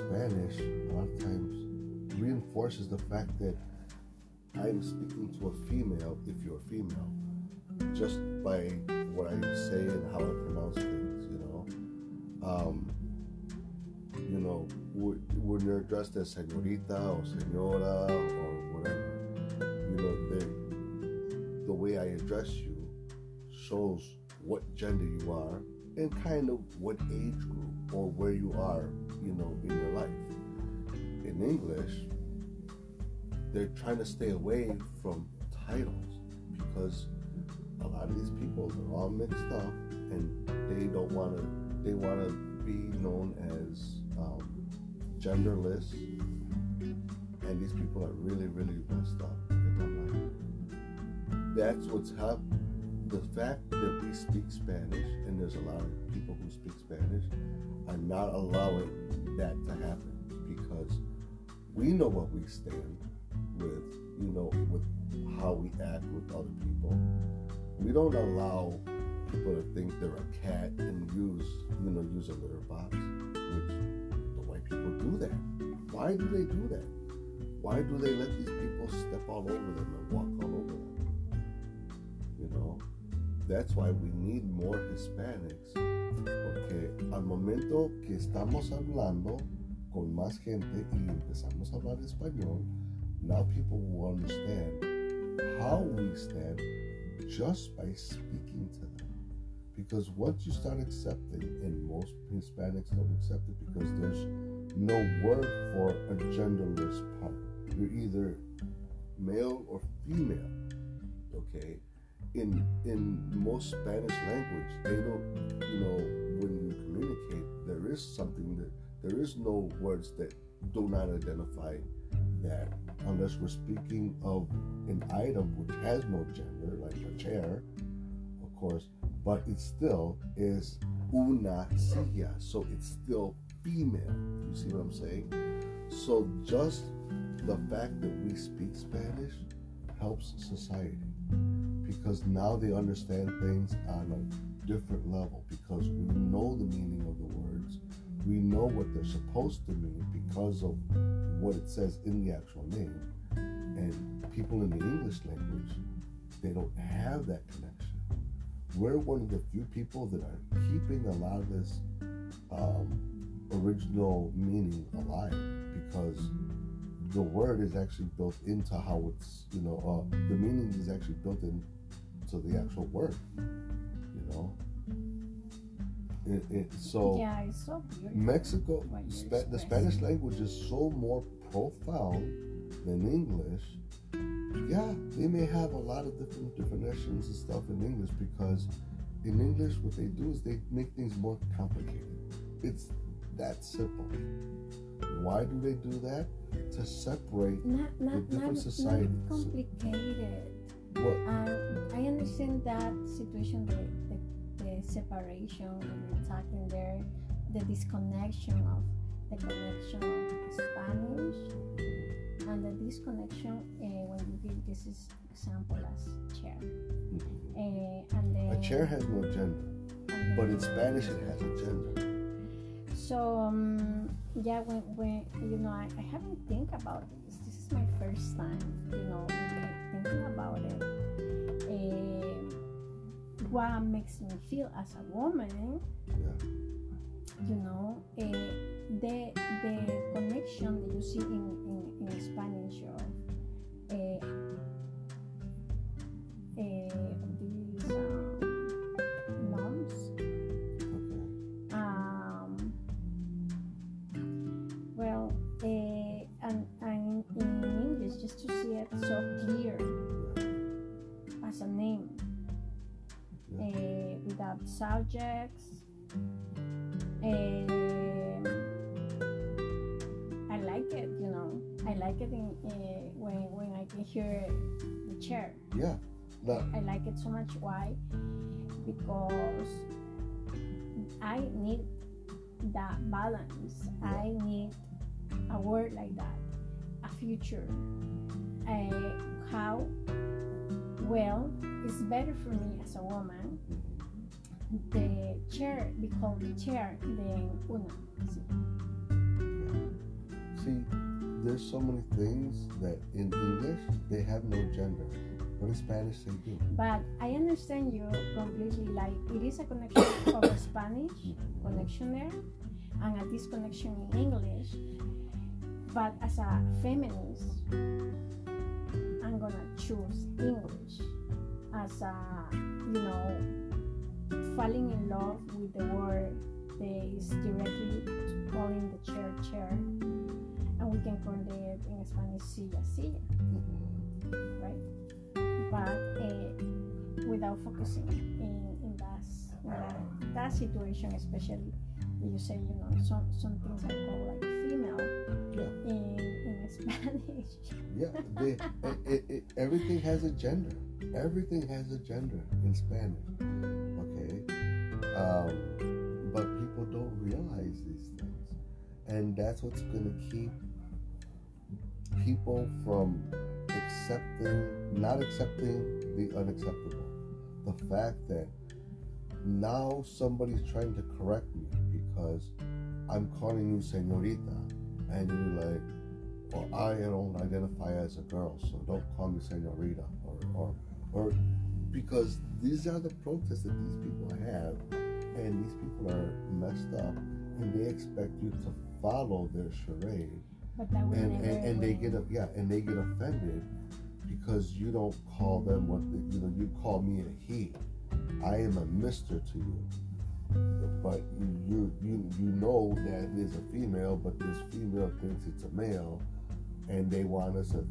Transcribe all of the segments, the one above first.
Spanish a lot of times reinforces the fact that I'm speaking to a female if you're a female, just by what I say and how I pronounce things, you know. Um, you know, when you're addressed as señorita or señora or whatever, you know, the way I address you shows what gender you are and kind of what age group or where you are, you know, in your life. In English, they're trying to stay away from titles because a lot of these people they're all mixed up and they don't want to they want to be known as um, genderless and these people are really really messed up that's what's happening the fact that we speak Spanish and there's a lot of people who speak Spanish are not allowing that to happen because we know what we stand with, you know, with how we act with other people. We don't allow people to think they're a cat and use, you know, use a litter box, which the white people do that. Why do they do that? Why do they let these people step all over them and walk all over them? You know, that's why we need more Hispanics. Porque al momento que estamos hablando con más gente y empezamos a hablar español, now people will understand how we stand just by speaking to them. Because once you start accepting, and most Hispanics don't accept it because there's no word for a genderless part. You're either male or female. Okay? In in most Spanish language, they don't you know, when you communicate, there is something that there is no words that do not identify that unless we're speaking of an item which has no gender, like a chair, of course, but it still is una silla, so it's still female. You see what I'm saying? So just the fact that we speak Spanish helps society because now they understand things on a different level because we know the meaning of the words. We know what they're supposed to mean because of what it says in the actual name. And people in the English language, they don't have that connection. We're one of the few people that are keeping a lot of this um, original meaning alive because the word is actually built into how it's, you know, uh, the meaning is actually built into the actual word, you know. It, it, so yeah, it's so Mexico, Spa- the Spanish language is so more profound than English. Yeah, they may have a lot of different definitions and stuff in English because in English, what they do is they make things more complicated. It's that simple. Why do they do that? To separate not, not, the different not, societies. Not complicated. What? Um, I understand that situation, the, the, the separation when you're talking there, the disconnection of the connection of Spanish and the disconnection uh, when you give this is example as chair. Uh, and then, A chair has no gender, but in Spanish it has a gender. So um, yeah, when, when you know, I, I haven't think about this. My first time, you know, thinking about it. Uh, what makes me feel as a woman, Yeah. you know, uh, the the connection that you see in in, in Spanish of uh, uh, these um, moms Okay. um, well, just to see it so clear as a name, Yeah. uh, without subjects. Um, I like it, you know. I like it in, uh, when when I can hear the chair. Yeah. Now, I like it so much. Why? Because I need that balance. I need a word like that, future. Uh, how well it's better for me as a woman. The chair be called the chair than una. See, there's so many things that in English they have no gender, but in Spanish they do. But I understand you completely. Like it is a connection of a Spanish connection there, and a disconnection in English. But as a feminist, I'm gonna choose English as a you know falling in love with the word that is directly calling the chair chair, and we can call it in Spanish silla silla right? But uh, without focusing in, in that, that that situation, especially you say you know some some things are called like Yeah, they, it, it, everything has a gender. Everything has a gender in Spanish. Okay, um, but people don't realize these things, and that's what's going to keep people from accepting, not accepting the unacceptable. The fact that now somebody's trying to correct me because I'm calling you señorita, and you're like or I don't identify as a girl, so don't call me senorita, or, or, or, because these are the protests that these people have, and these people are messed up, and they expect you to follow their charade, But that and, and, and they get a, yeah, and they get offended because you don't call them what the, you know you call me a he. I am a Mister to you, but you you you know that it is a female, but this female thinks it's a male, and they want us to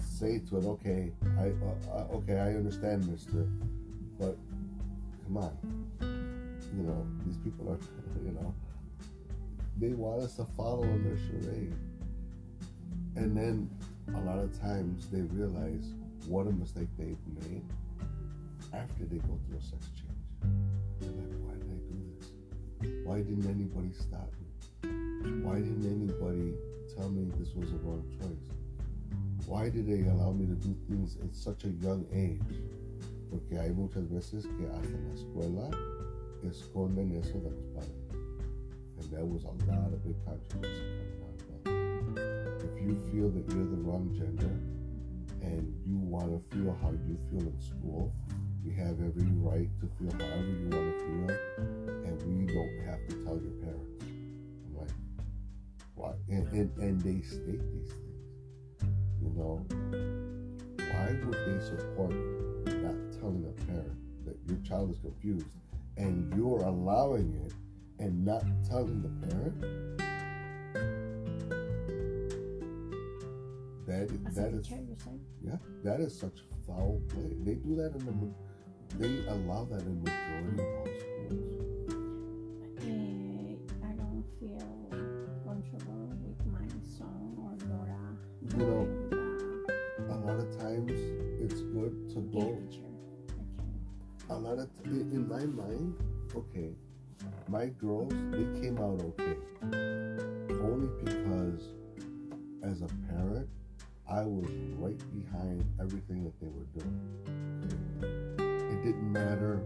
say to it, okay, I uh, uh, okay, I understand, Mister, but come on, you know these people are, you know, they want us to follow their charade, and then a lot of times they realize what a mistake they've made after they go through a sex change. They're like, why did I do this? Why didn't anybody stop me? Why didn't anybody this was a wrong choice? Why did they allow me to do things at such a young age? Porque hay muchas veces que hasta la escuela esconden eso de los padres. And there was a lot of big controversy coming out. If you feel that you're the wrong gender and you want to feel how you feel in school, you have every right to feel however you want to feel, and we don't have to tell your parents. Why? And, and, and they state these things. You know, why would they support not telling a parent that your child is confused and you're allowing it and not telling the parent? That, As a that is teacher, yeah, that is such foul play. They do that in the, they allow that in majority of all In my mind, okay, my girls they came out okay, only because as a parent, I was right behind everything that they were doing. It didn't matter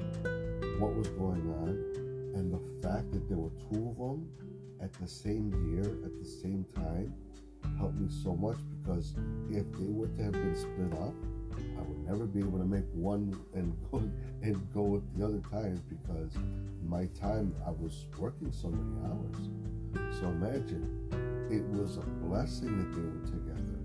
what was going on, and the fact that there were two of them at the same year, at the same time, helped me so much because if they were to have been split up, I would never be able to make one and go and go with the other times because my time I was working so many hours. So imagine, it was a blessing that they were together.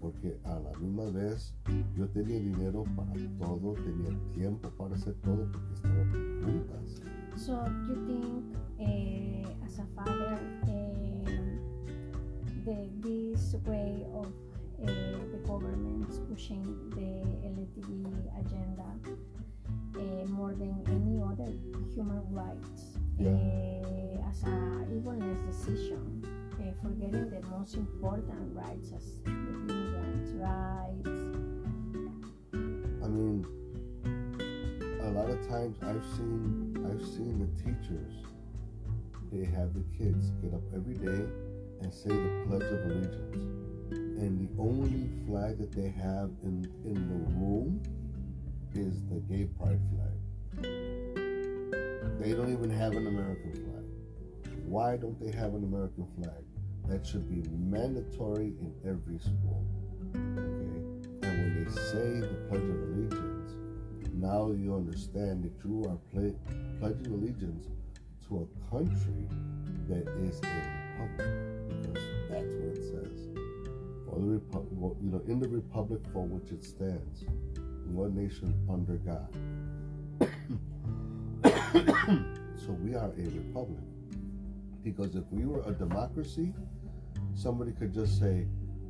Porque a la misma vez yo tenía dinero para todo, tenía tiempo para hacer todo porque estaban juntas. So you think, uh, as a father, um, the this way of uh, the government's pushing the LGTB agenda uh, more than any other human rights Yeah. uh, as a evilness decision, uh, forgetting the most important rights as the immigrants' rights. I mean, a lot of times I've seen I've seen the teachers. They have the kids get up every day and say the Pledge of Allegiance, and the only flag that they have in in the room is the gay pride flag. They don't even have an American flag. Why don't they have an American flag? that should be mandatory in every school. Okay? And when they say the Pledge of Allegiance, now you understand that you are ple- pledging allegiance to a country that is a republic, you know, in the republic for which it stands, one nation under God. so we are a republic. Because if we were a democracy, somebody could just say,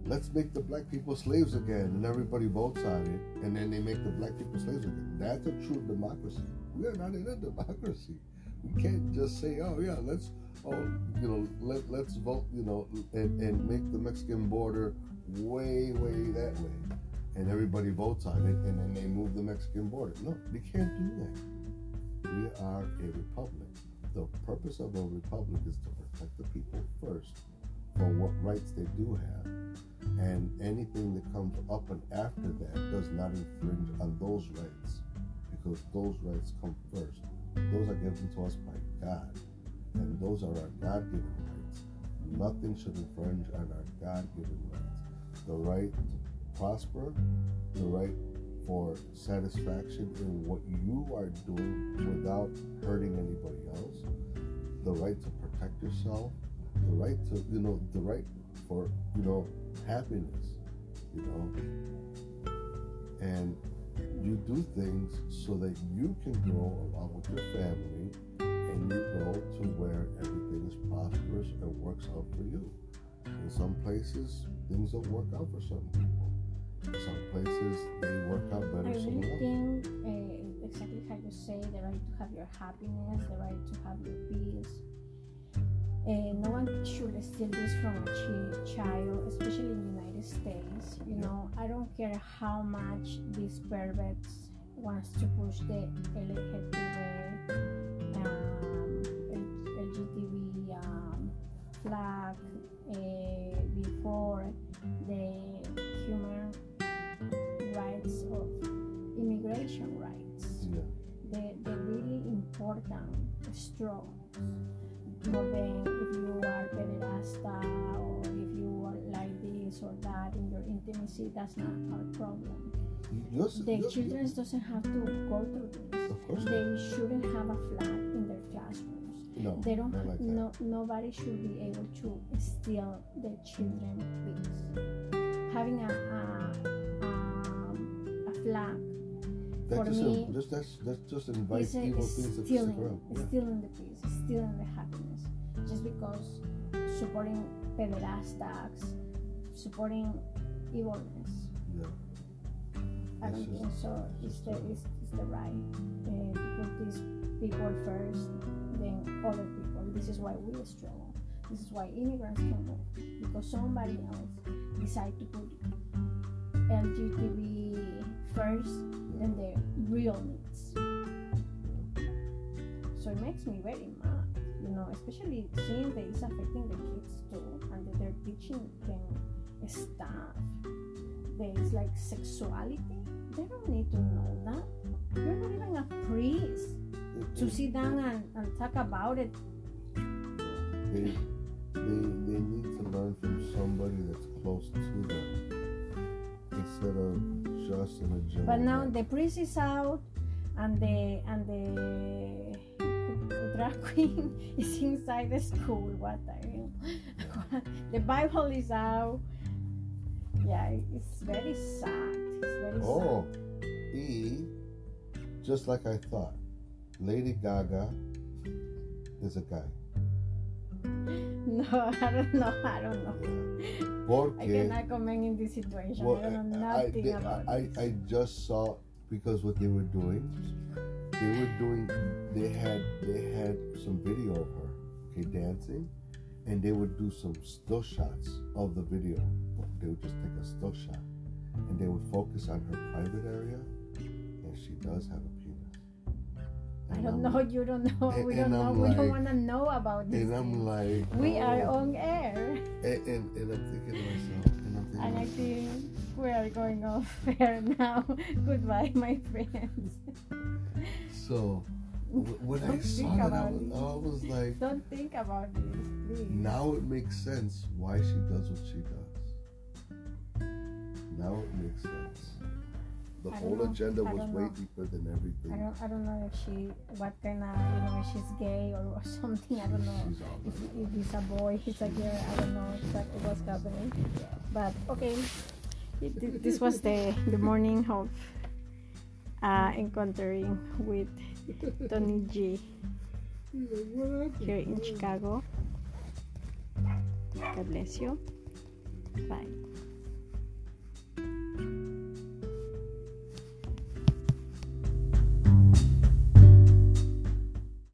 let's make the black people slaves again, and everybody votes on it, and then they make the black people slaves again. That's a true democracy. We are not in a democracy. We can't just say, oh yeah, let's, oh you know, let let's vote, you know, and, and make the Mexican border way way that way, and everybody votes on it, and then they move the Mexican border. No, we can't do that. We are a republic. The purpose of a republic is to protect the people first for what rights they do have and anything that comes up and after that does not infringe on those rights because those rights come first. Those are given to us by God, and those are our God given rights. Nothing should infringe on our God given rights. The right to prosper, the right for satisfaction in what you are doing without hurting anybody else, the right to protect yourself, the right to, you know, the right for, you know, happiness, you know. And you do things so that you can grow along with your family and you go to where some places, things don't work out for some people. Some places, they work out better I really think uh, exactly how you say the right to have your happiness, the right to have your peace. Uh, no one should steal this from a chi- child, especially in the United States. You know, I don't care how much these perverts wants to push the LGTB, more than if you are pederasta or if you are like this or that in your intimacy that's not our problem. You're- the you're- children doesn't have to go through this. Of course. they shouldn't have a flag in their classrooms. No, they don't like no nobody should be able to steal the children peace having a a, um, a flag That for just, me, just that's that's just invites it's, a, it's things to stealing, around. it's Yeah. stealing the peace, it's stealing the happiness. Just because supporting pederastacs, supporting evilness. Yeah. I don't think so. It's the it's, it's the right uh, to put these people first, then other people. This is why we struggle. This is why immigrants can move because somebody else decide to put LGBT first than their real needs. So it makes me very mad, you know, especially seeing that it's affecting the kids too, and that they're teaching them stuff that is like sexuality. They don't need to know that. You're not even a priest to sit down and, and talk about it. they, they they need to learn from somebody that's close to them instead of just in a general. But now the priest is out, and the and the drag queen is inside the school. What the hell? the Bible is out. Yeah, it's very sad. It's very Oh, E, just like I thought, Lady Gaga is a guy. No, I don't know. I don't know. Yeah. I cannot comment in this situation. well, I don't know I, nothing they- about I, it. I just saw because what they were doing, they were doing, they had they had some video of her, okay, dancing, and they would do some still shots of the video. They would just take a still shot, and they would focus on her private area, and she does have a. I don't know. You don't know. we don't know. I'm we don't want to know about this. And I'm like, we are oh. on air. And, and, and I'm thinking to myself, and I'm thinking, And I think we are going off air now. Goodbye, my friends. so Wh- When I Don't saw think that, I about was. I was like, Don't think about this, please. now it makes sense why she does what she does. Now it makes sense. The I whole agenda I was way know. deeper than everything. I don't, I don't know if she, what kind of, you know, if she's gay or, or something. I don't know. If, if it's a boy, he's a girl. I don't know exactly what's happening. But okay, it, this was the the morning of uh, encountering with Tony G here in Chicago. God bless you. Bye.